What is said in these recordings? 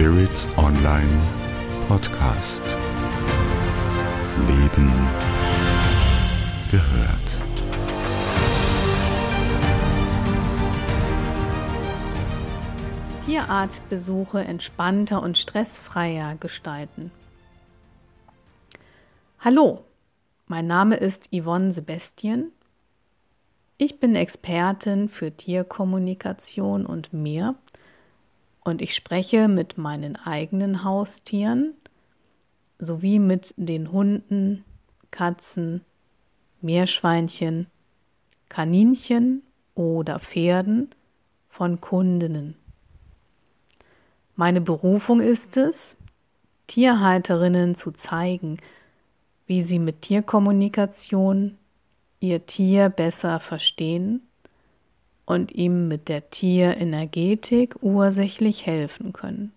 Spirit Online Podcast. Leben gehört. Tierarztbesuche entspannter und stressfreier gestalten. Hallo, mein Name ist Yvonne Sebastian. Ich bin Expertin für Tierkommunikation und mehr und ich spreche mit meinen eigenen Haustieren sowie mit den Hunden, Katzen, Meerschweinchen, Kaninchen oder Pferden von Kundinnen. Meine Berufung ist es, Tierhalterinnen zu zeigen, wie sie mit Tierkommunikation ihr Tier besser verstehen und ihm mit der Tierenergetik ursächlich helfen können.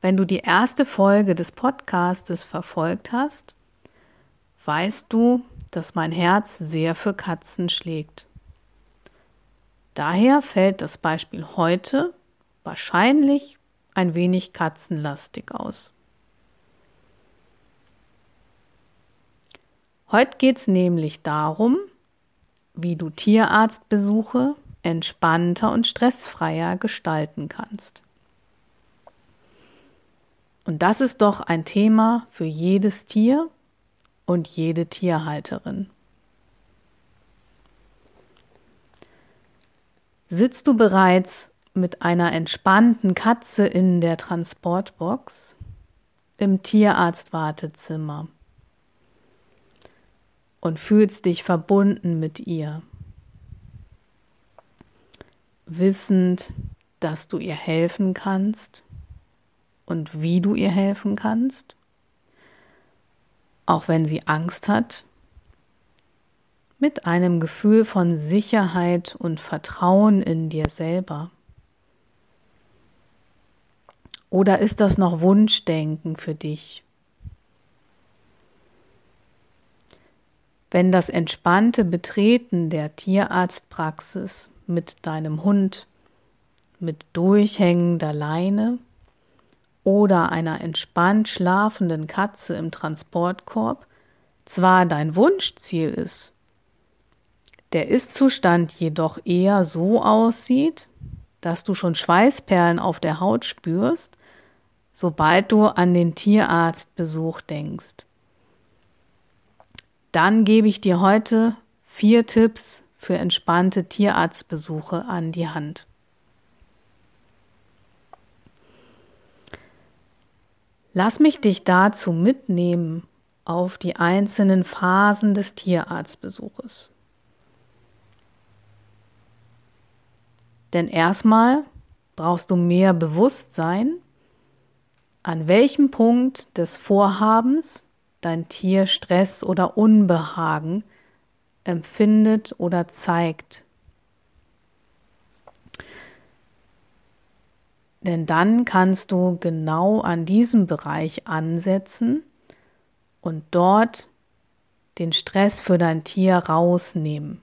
Wenn du die erste Folge des Podcastes verfolgt hast, weißt du, dass mein Herz sehr für Katzen schlägt. Daher fällt das Beispiel heute wahrscheinlich ein wenig katzenlastig aus. Heute geht es nämlich darum, wie du Tierarztbesuche entspannter und stressfreier gestalten kannst. Und das ist doch ein Thema für jedes Tier und jede Tierhalterin. Sitzt du bereits mit einer entspannten Katze in der Transportbox im Tierarztwartezimmer und fühlst dich verbunden mit ihr, wissend, dass du ihr helfen kannst und wie du ihr helfen kannst, auch wenn sie Angst hat mit einem Gefühl von Sicherheit und Vertrauen in dir selber? Oder ist das noch Wunschdenken für dich? Wenn das entspannte Betreten der Tierarztpraxis mit deinem Hund mit durchhängender Leine oder einer entspannt schlafenden Katze im Transportkorb zwar dein Wunschziel ist, der Ist-Zustand jedoch eher so aussieht, dass du schon Schweißperlen auf der Haut spürst, sobald du an den Tierarztbesuch denkst. Dann gebe ich dir heute vier Tipps für entspannte Tierarztbesuche an die Hand. Lass mich dich dazu mitnehmen auf die einzelnen Phasen des Tierarztbesuches. Denn erstmal brauchst du mehr Bewusstsein, an welchem Punkt des Vorhabens dein Tier Stress oder Unbehagen empfindet oder zeigt. Denn dann kannst du genau an diesem Bereich ansetzen und dort den Stress für dein Tier rausnehmen.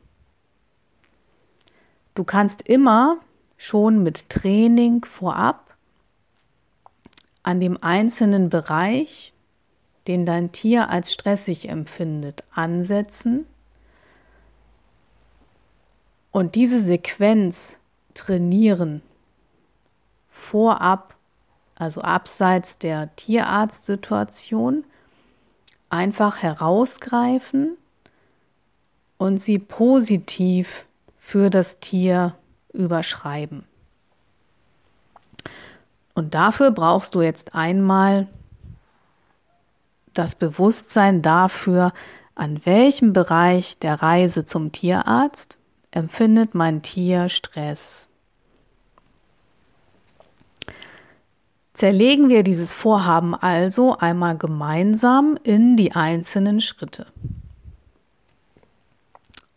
Du kannst immer schon mit Training vorab an dem einzelnen Bereich, den dein Tier als stressig empfindet, ansetzen und diese Sequenz trainieren vorab, also abseits der Tierarztsituation, einfach herausgreifen und sie positiv für das Tier überschreiben. Und dafür brauchst du jetzt einmal das Bewusstsein dafür, an welchem Bereich der Reise zum Tierarzt empfindet mein Tier Stress. Zerlegen wir dieses Vorhaben also einmal gemeinsam in die einzelnen Schritte.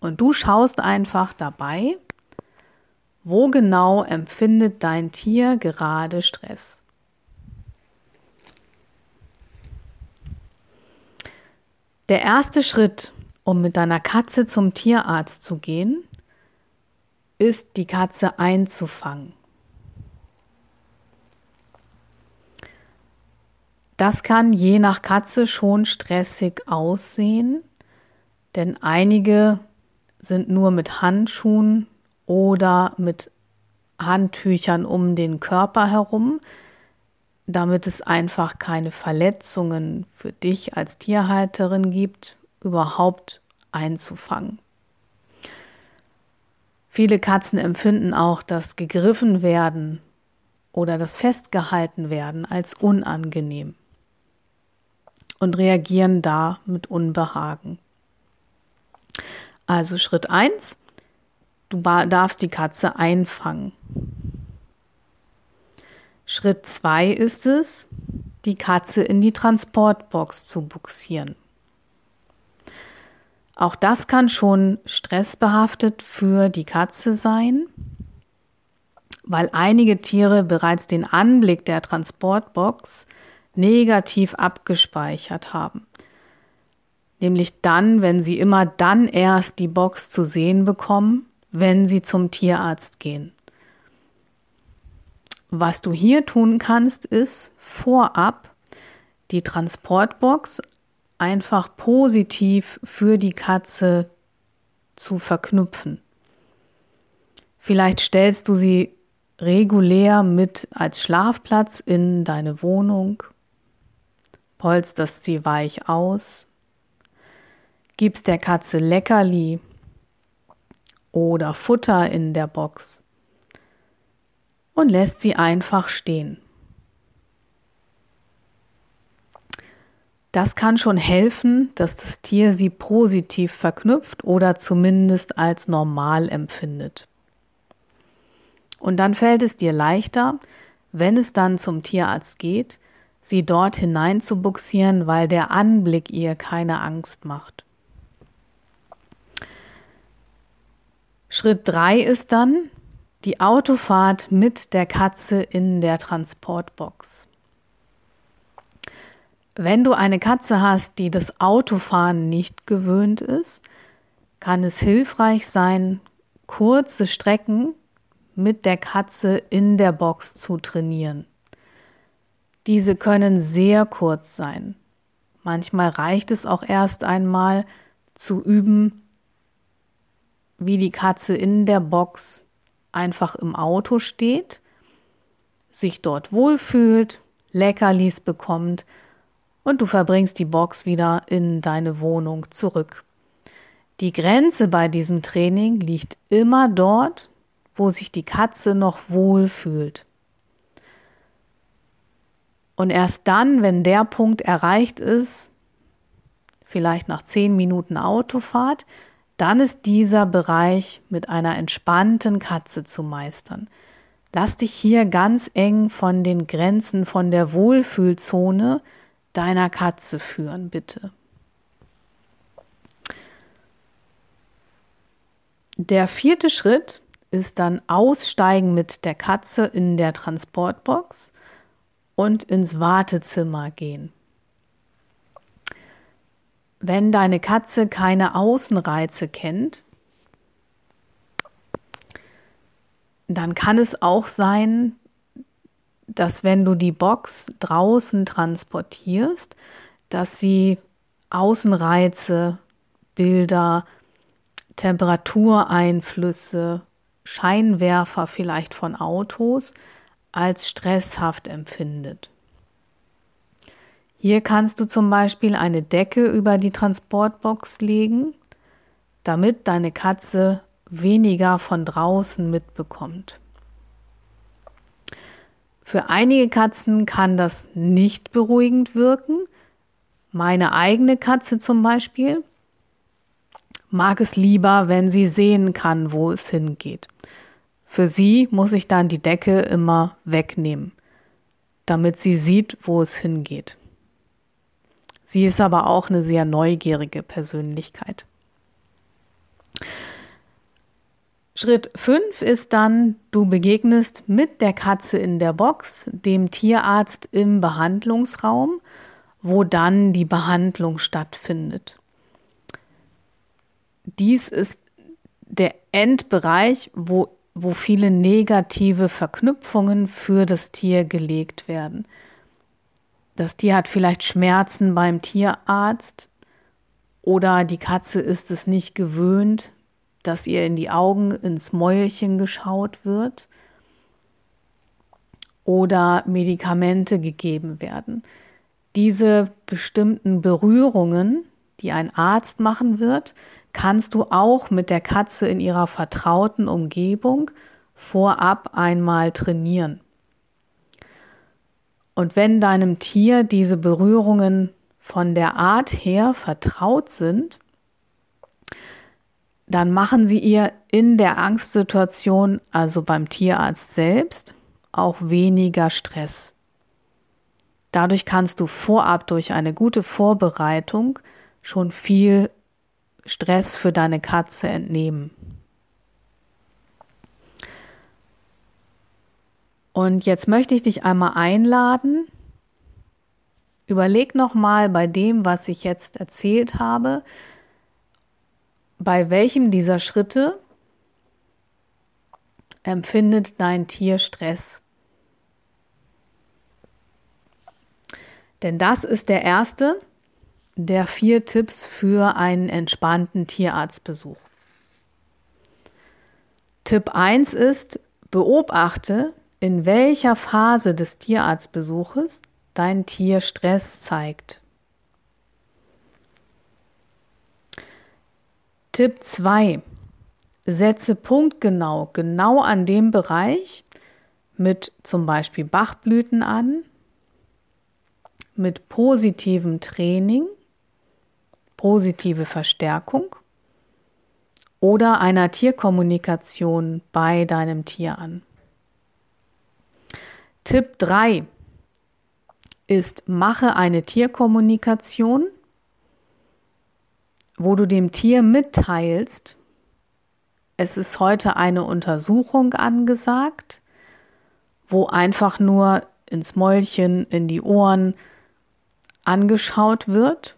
Und du schaust einfach dabei, wo genau empfindet dein Tier gerade Stress. Der erste Schritt, um mit deiner Katze zum Tierarzt zu gehen, ist, die Katze einzufangen. Das kann je nach Katze schon stressig aussehen, denn einige sind nur mit Handschuhen oder mit Handtüchern um den Körper herum damit es einfach keine Verletzungen für dich als Tierhalterin gibt, überhaupt einzufangen. Viele Katzen empfinden auch das gegriffen werden oder das festgehalten werden als unangenehm und reagieren da mit Unbehagen. Also Schritt eins: du darfst die Katze einfangen. Schritt zwei ist es, die Katze in die Transportbox zu buxieren. Auch das kann schon stressbehaftet für die Katze sein, weil einige Tiere bereits den Anblick der Transportbox negativ abgespeichert haben. Nämlich dann, wenn sie immer dann erst die Box zu sehen bekommen, wenn sie zum Tierarzt gehen. Was du hier tun kannst, ist vorab die Transportbox einfach positiv für die Katze zu verknüpfen. Vielleicht stellst du sie regulär mit als Schlafplatz in deine Wohnung, polsterst sie weich aus, gibst der Katze Leckerli oder Futter in der Box und lässt sie einfach stehen. Das kann schon helfen, dass das Tier sie positiv verknüpft oder zumindest als normal empfindet. Und dann fällt es dir leichter, wenn es dann zum Tierarzt geht, sie dort hinein zu buxieren, weil der Anblick ihr keine Angst macht. Schritt drei ist dann, die Autofahrt mit der Katze in der Transportbox. Wenn du eine Katze hast, die das Autofahren nicht gewöhnt ist, kann es hilfreich sein, kurze Strecken mit der Katze in der Box zu trainieren. Diese können sehr kurz sein. Manchmal reicht es auch erst einmal zu üben, wie die Katze in der Box einfach im Auto steht, sich dort wohlfühlt, Leckerlis bekommt und du verbringst die Box wieder in deine Wohnung zurück. Die Grenze bei diesem Training liegt immer dort, wo sich die Katze noch wohlfühlt. Und erst dann, wenn der Punkt erreicht ist, vielleicht nach zehn Minuten Autofahrt, dann ist dieser Bereich mit einer entspannten Katze zu meistern. Lass dich hier ganz eng von den Grenzen von der Wohlfühlzone deiner Katze führen, bitte. Der vierte Schritt ist dann Aussteigen mit der Katze in der Transportbox und ins Wartezimmer gehen. Wenn deine Katze keine Außenreize kennt, dann kann es auch sein, dass wenn du die Box draußen transportierst, dass sie Außenreize, Bilder, Temperatureinflüsse, Scheinwerfer vielleicht von Autos als stresshaft empfindet. Hier kannst du zum Beispiel eine Decke über die Transportbox legen, damit deine Katze weniger von draußen mitbekommt. Für einige Katzen kann das nicht beruhigend wirken. Meine eigene Katze zum Beispiel mag es lieber, wenn sie sehen kann, wo es hingeht. Für sie muss ich dann die Decke immer wegnehmen, damit sie sieht, wo es hingeht. Sie ist aber auch eine sehr neugierige Persönlichkeit. Schritt 5 ist dann, du begegnest mit der Katze in der Box, dem Tierarzt im Behandlungsraum, wo dann die Behandlung stattfindet. Dies ist der Endbereich, wo, wo viele negative Verknüpfungen für das Tier gelegt werden. Das Tier hat vielleicht Schmerzen beim Tierarzt oder die Katze ist es nicht gewöhnt, dass ihr in die Augen, ins Mäulchen geschaut wird oder Medikamente gegeben werden. Diese bestimmten Berührungen, die ein Arzt machen wird, kannst du auch mit der Katze in ihrer vertrauten Umgebung vorab einmal trainieren. Und wenn deinem Tier diese Berührungen von der Art her vertraut sind, dann machen sie ihr in der Angstsituation, also beim Tierarzt selbst, auch weniger Stress. Dadurch kannst du vorab durch eine gute Vorbereitung schon viel Stress für deine Katze entnehmen. Und jetzt möchte ich dich einmal einladen. Überleg nochmal bei dem, was ich jetzt erzählt habe, bei welchem dieser Schritte empfindet dein Tier Stress. Denn das ist der erste der vier Tipps für einen entspannten Tierarztbesuch. Tipp 1 ist, beobachte, in welcher Phase des Tierarztbesuches dein Tier Stress zeigt. Tipp 2. Setze punktgenau genau an dem Bereich mit zum Beispiel Bachblüten an, mit positivem Training, positive Verstärkung oder einer Tierkommunikation bei deinem Tier an. Tipp 3 ist, mache eine Tierkommunikation, wo du dem Tier mitteilst, es ist heute eine Untersuchung angesagt, wo einfach nur ins Mäulchen, in die Ohren, angeschaut wird,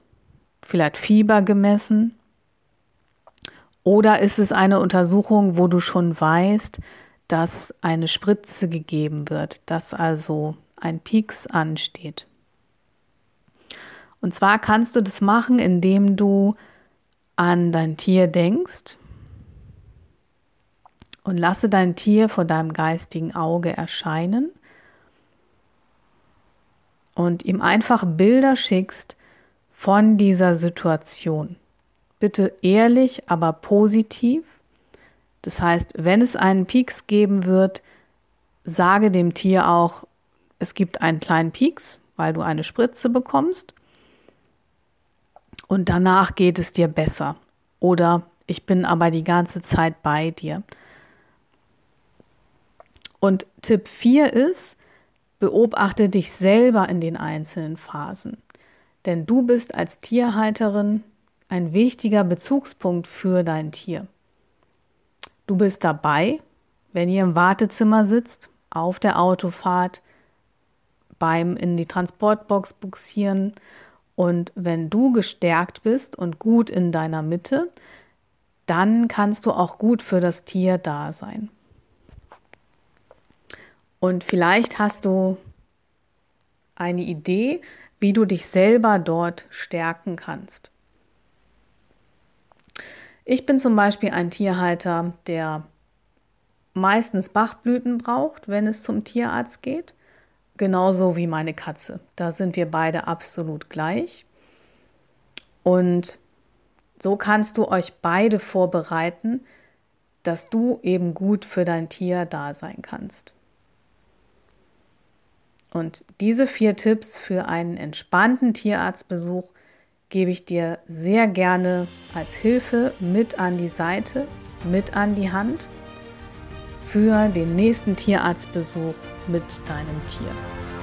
vielleicht Fieber gemessen? Oder ist es eine Untersuchung, wo du schon weißt, dass eine Spritze gegeben wird, dass also ein Pieks ansteht? Und zwar kannst du das machen, indem du an dein Tier denkst und lasse dein Tier vor deinem geistigen Auge erscheinen und ihm einfach Bilder schickst von dieser Situation. Bitte ehrlich, aber positiv. Das heißt, wenn es einen Pieks geben wird, sage dem Tier auch, es gibt einen kleinen Pieks, weil du eine Spritze bekommst. Und danach geht es dir besser. Oder ich bin aber die ganze Zeit bei dir. Und Tipp 4 ist, Beobachte dich selber in den einzelnen Phasen, denn du bist als Tierhalterin ein wichtiger Bezugspunkt für dein Tier. Du bist dabei, wenn ihr im Wartezimmer sitzt, auf der Autofahrt, beim in die Transportbox buxieren und wenn du gestärkt bist und gut in deiner Mitte, dann kannst du auch gut für das Tier da sein. Und vielleicht hast du eine Idee, wie du dich selber dort stärken kannst. Ich bin zum Beispiel ein Tierhalter, der meistens Bachblüten braucht, wenn es zum Tierarzt geht. Genauso wie meine Katze. Da sind wir beide absolut gleich. Und so kannst du euch beide vorbereiten, dass du eben gut für dein Tier da sein kannst. Und diese vier Tipps für einen entspannten Tierarztbesuch gebe ich dir sehr gerne als Hilfe mit an die Seite, mit an die Hand für den nächsten Tierarztbesuch mit deinem Tier.